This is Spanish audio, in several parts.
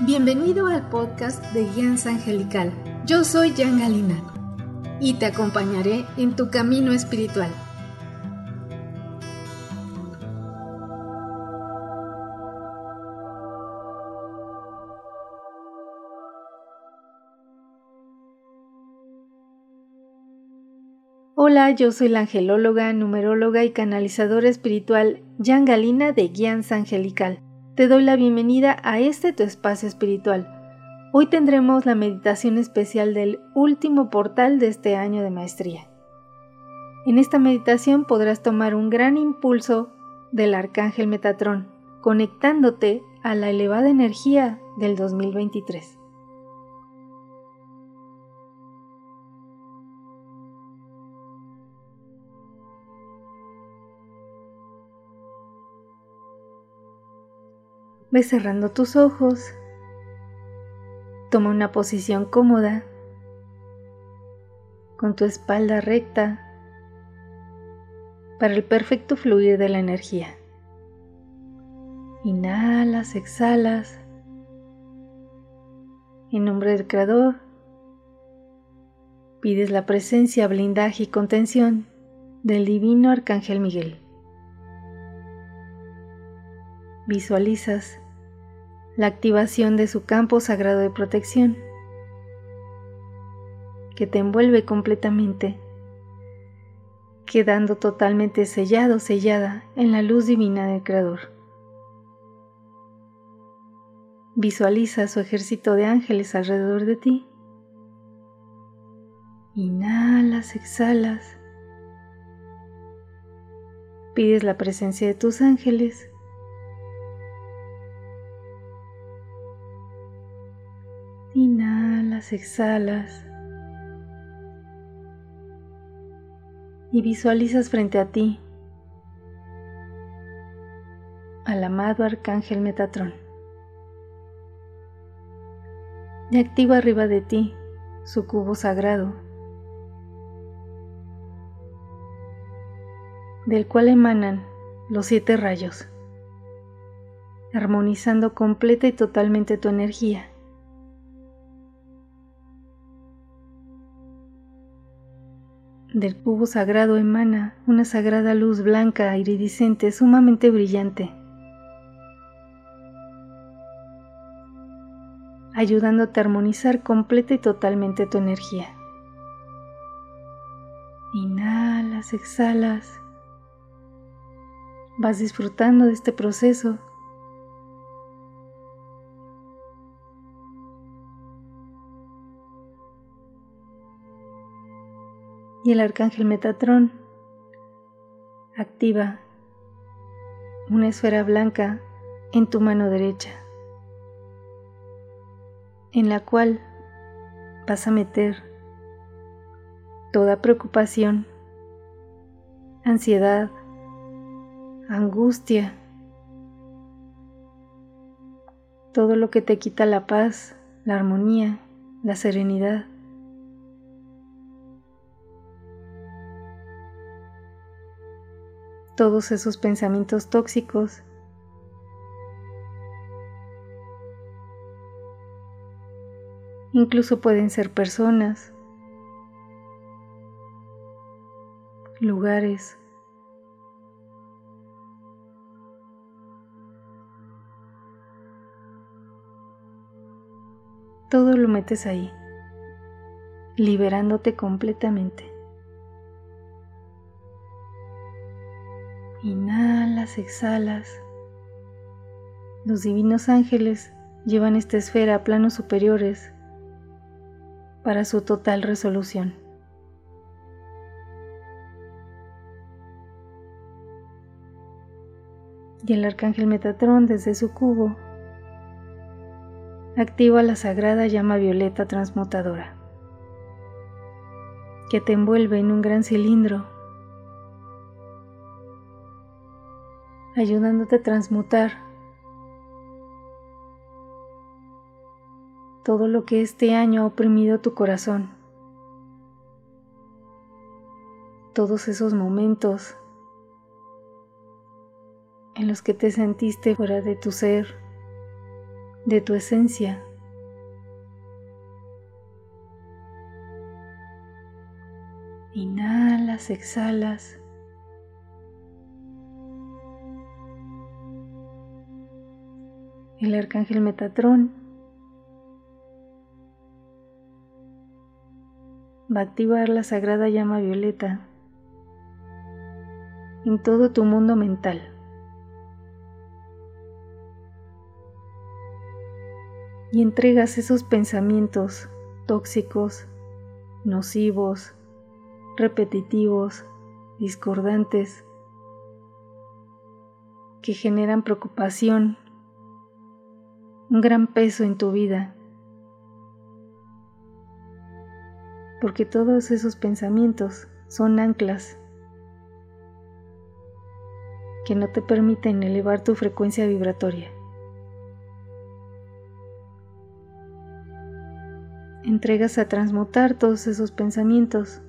Bienvenido al podcast de Guianza Angelical. Yo soy Jan Galina y te acompañaré en tu camino espiritual. Hola, yo soy la angelóloga, numeróloga y canalizadora espiritual Jan Galina de Guianza Angelical. Te doy la bienvenida a este tu espacio espiritual. Hoy tendremos la meditación especial del último portal de este año de maestría. En esta meditación podrás tomar un gran impulso del arcángel Metatrón, conectándote a la elevada energía del 2023. Ve cerrando tus ojos. Toma una posición cómoda, con tu espalda recta, para el perfecto fluir de la energía. Inhalas, exhalas. En nombre del Creador, pides la presencia, blindaje y contención del Divino Arcángel Miguel. Visualizas la activación de su campo sagrado de protección que te envuelve completamente, quedando totalmente sellado, sellada en la luz divina del Creador. Visualiza su ejército de ángeles alrededor de ti. Inhalas, exhalas. Pides la presencia de tus ángeles Exhalas. Y visualizas frente a ti al amado Arcángel Metatrón. Y activa arriba de ti su cubo sagrado, del cual emanan los siete rayos, armonizando completa y totalmente tu energía. Del cubo sagrado emana una sagrada luz blanca iridiscente sumamente brillante, ayudándote a armonizar completa y totalmente tu energía. Inhalas, exhalas, vas disfrutando de este proceso y el arcángel Metatrón activa una esfera blanca en tu mano derecha, en la cual vas a meter toda preocupación, ansiedad, angustia, todo lo que te quita la paz, la armonía, la serenidad. Todos esos pensamientos tóxicos. Incluso pueden ser personas, lugares, todo lo metes ahí, liberándote completamente. Inhalas, exhalas. Los divinos ángeles llevan esta esfera a planos superiores para su total resolución. Y el arcángel Metatrón desde su cubo activa la sagrada llama violeta transmutadora que te envuelve en un gran cilindro ayudándote a transmutar todo lo que este año ha oprimido tu corazón, todos esos momentos en los que te sentiste fuera de tu ser, de tu esencia. Inhalas, exhalas. El arcángel Metatrón va a activar la sagrada llama violeta en todo tu mundo mental. Y entregas esos pensamientos tóxicos, nocivos, repetitivos, discordantes, que generan preocupación, un gran peso en tu vida. Porque todos esos pensamientos son anclas que no te permiten elevar tu frecuencia vibratoria. Entregas a transmutar todos esos pensamientos.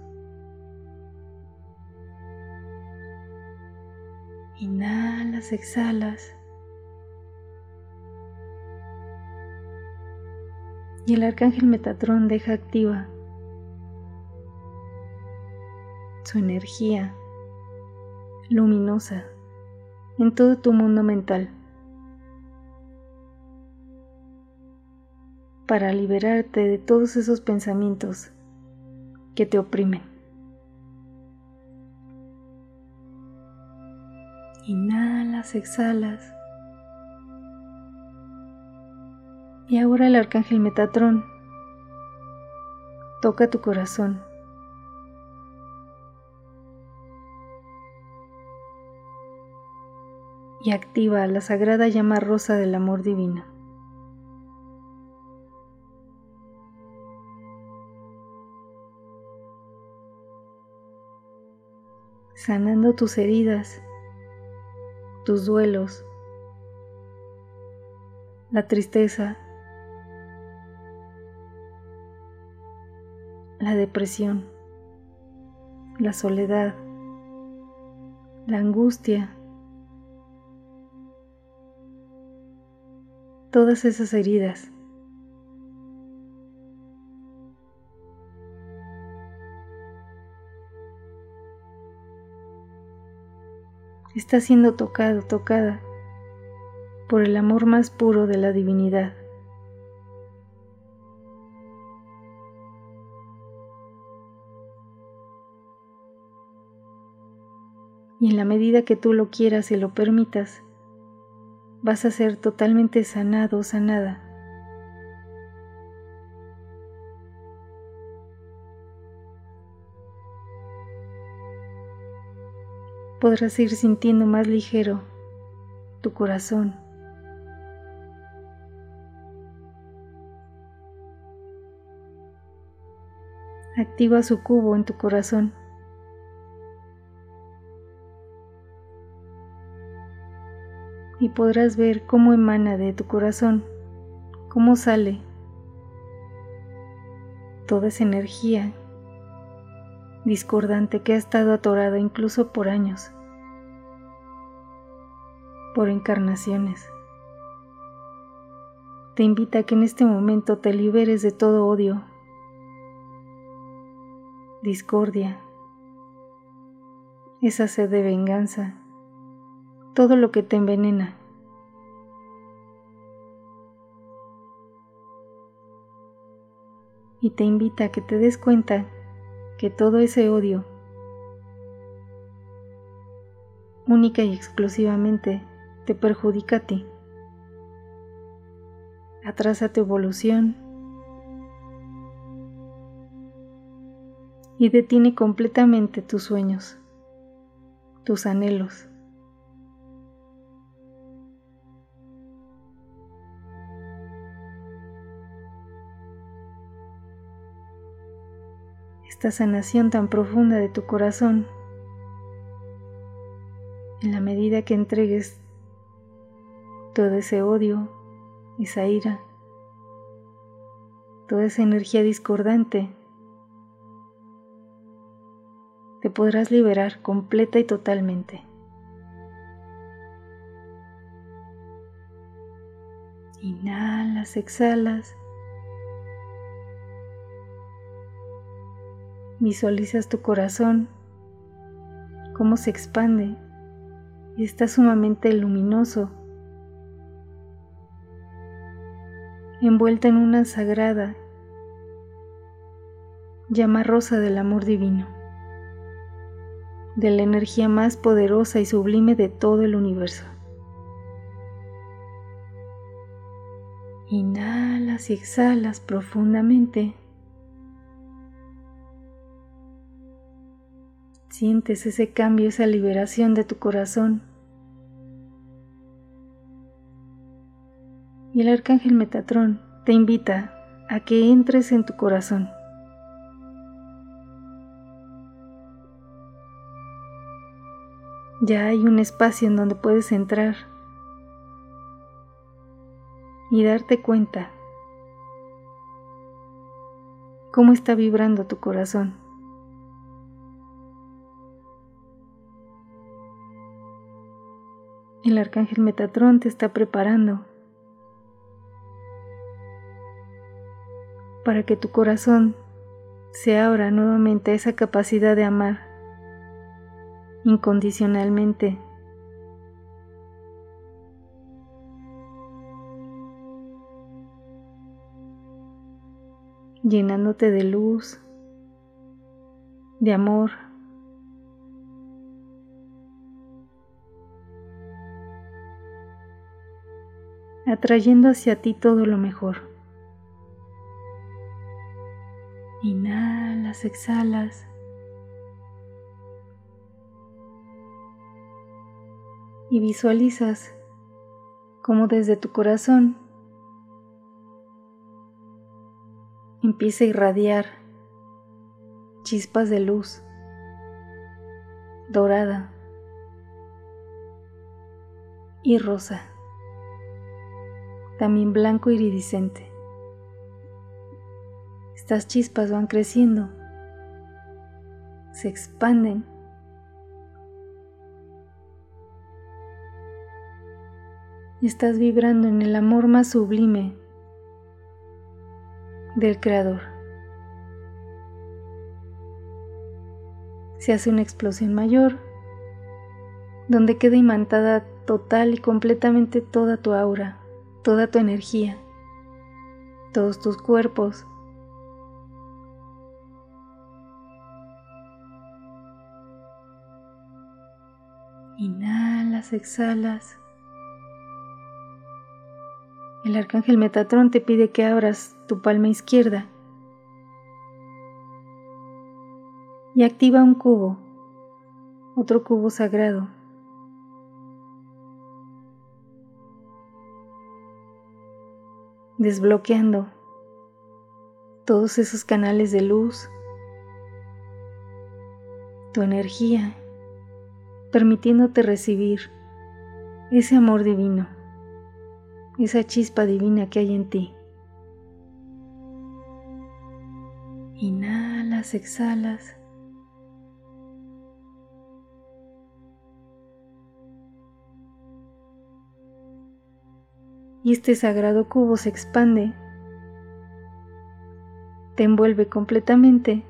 Inhalas, exhalas. Y el arcángel Metatrón deja activa su energía luminosa en todo tu mundo mental para liberarte de todos esos pensamientos que te oprimen. Inhalas, exhalas. Y ahora el arcángel Metatrón toca tu corazón y activa la sagrada llama rosa del amor divino. sanando tus heridas, tus duelos, la tristeza, la depresión, la soledad, la angustia, todas esas heridas. Está siendo tocado, tocada por el amor más puro de la divinidad. Y en la medida que tú lo quieras y lo permitas, vas a ser totalmente sanado o sanada. Podrás ir sintiendo más ligero tu corazón. Activa su cubo en tu corazón. Y podrás ver cómo emana de tu corazón, cómo sale toda esa energía discordante que ha estado atorada incluso por años, por encarnaciones. Te invita a que en este momento te liberes de todo odio, discordia, esa sed de venganza todo lo que te envenena. Y te invita a que te des cuenta que todo ese odio, única y exclusivamente, te perjudica a ti. Atrasa tu evolución y detiene completamente tus sueños, tus anhelos. esta sanación tan profunda de tu corazón. En la medida que entregues todo ese odio, esa ira, toda esa energía discordante, te podrás liberar completa y totalmente. Inhalas, exhalas. Visualizas tu corazón, cómo se expande y está sumamente luminoso, envuelta en una sagrada llama rosa del amor divino, de la energía más poderosa y sublime de todo el universo. Inhalas y exhalas profundamente. Sientes ese cambio, esa liberación de tu corazón. Y el arcángel Metatrón te invita a que entres en tu corazón. Ya hay un espacio en donde puedes entrar y darte cuenta cómo está vibrando tu corazón. El arcángel Metatrón te está preparando para que tu corazón se abra nuevamente a esa capacidad de amar incondicionalmente llenándote de luz, de amor. Atrayendo hacia ti todo lo mejor. Inhalas, exhalas. Y visualizas como desde tu corazón empieza a irradiar chispas de luz dorada y rosa, también blanco iridiscente. Estas chispas van creciendo, se expanden y estás vibrando en el amor más sublime del Creador. Se hace una explosión mayor, donde queda imantada total y completamente toda tu aura, toda tu energía, todos tus cuerpos. Inhalas, exhalas. El arcángel Metatrón te pide que abras tu palma izquierda y activa un cubo, otro cubo sagrado. Desbloqueando todos esos canales de luz, tu energía, permitiéndote recibir ese amor divino esa chispa divina que hay en ti. Inhalas, exhalas. Y este sagrado cubo se expande, te envuelve completamente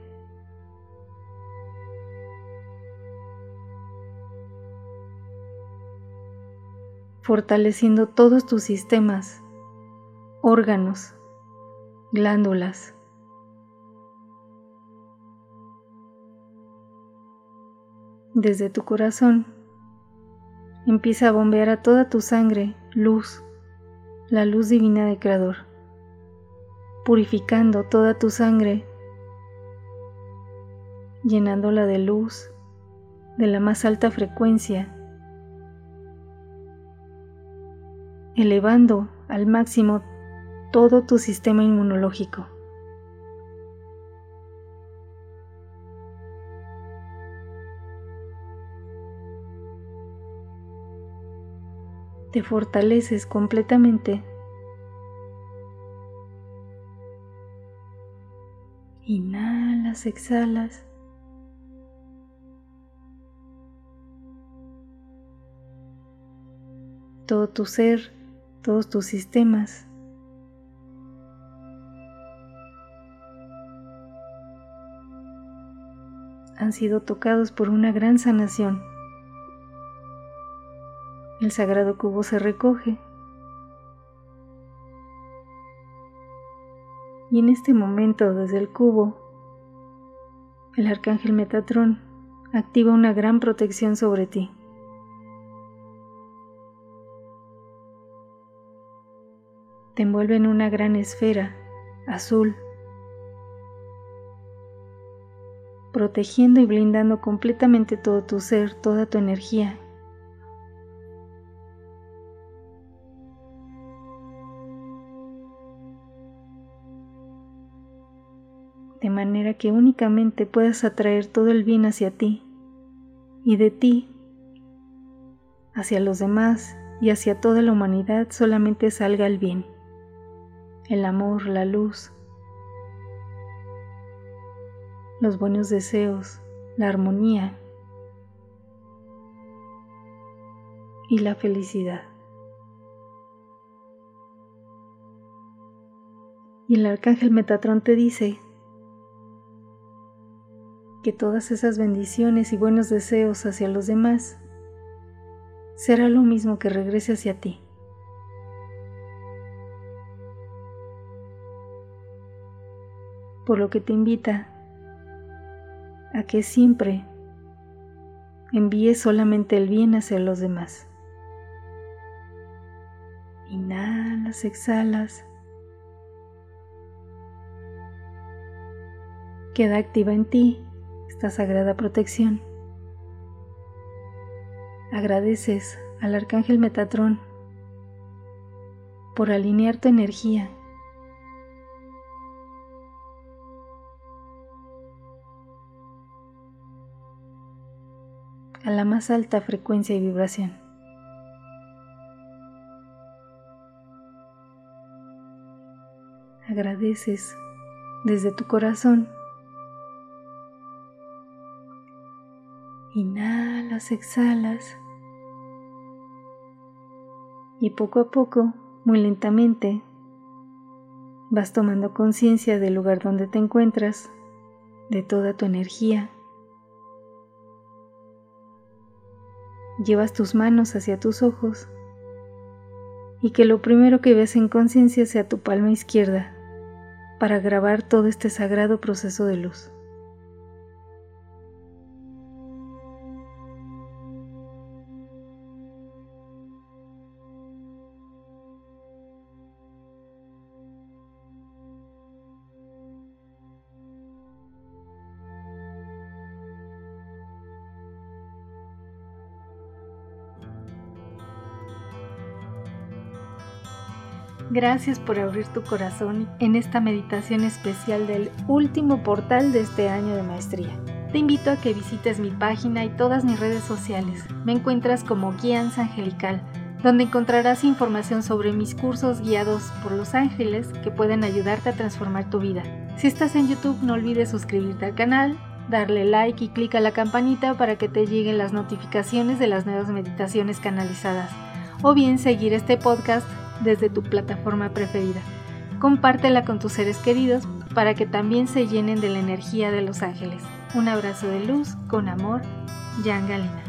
fortaleciendo todos tus sistemas, órganos, glándulas. Desde tu corazón empieza a bombear a toda tu sangre luz, la luz divina del Creador, purificando toda tu sangre, llenándola de luz de la más alta frecuencia elevando al máximo todo tu sistema inmunológico. Te fortaleces completamente. Inhalas, exhalas. Todo tu ser Todos tus sistemas han sido tocados por una gran sanación. El sagrado cubo se recoge. Y en este momento desde el cubo, el arcángel Metatrón activa una gran protección sobre ti. Te envuelve en una gran esfera azul protegiendo y blindando completamente todo tu ser, toda tu energía. Que únicamente puedas atraer todo el bien hacia ti y de ti hacia los demás y hacia toda la humanidad solamente salga el bien, el amor, la luz, los buenos deseos, la armonía y la felicidad. Y el arcángel Metatrón te dice que todas esas bendiciones y buenos deseos hacia los demás será lo mismo que regrese hacia ti. Por lo que te invita a que siempre envíes solamente el bien hacia los demás. Inhalas, exhalas. Queda activa en ti esta sagrada protección. Agradeces al arcángel Metatrón por alinear tu energía a la más alta frecuencia y vibración. Agradeces desde tu corazón. Inhalas, exhalas. Y poco a poco, muy lentamente, vas tomando conciencia del lugar donde te encuentras, de toda tu energía llevas tus manos hacia tus ojos y que lo primero que ves en conciencia sea tu palma izquierda para grabar todo este sagrado proceso de luz. Gracias por abrir tu corazón en esta meditación especial del último portal de este año de maestría. Te invito a que visites mi página y todas mis redes sociales. Me encuentras como Guianza Angelical, donde encontrarás información sobre mis cursos guiados por los ángeles que pueden ayudarte a transformar tu vida. Si estás en YouTube, no olvides suscribirte al canal, darle like y clic a la campanita para que te lleguen las notificaciones de las nuevas meditaciones canalizadas. O bien seguir este podcast desde tu plataforma preferida. Compártela con tus seres queridos para que también se llenen de la energía de los ángeles. Un abrazo de luz, con amor, Jan Galina.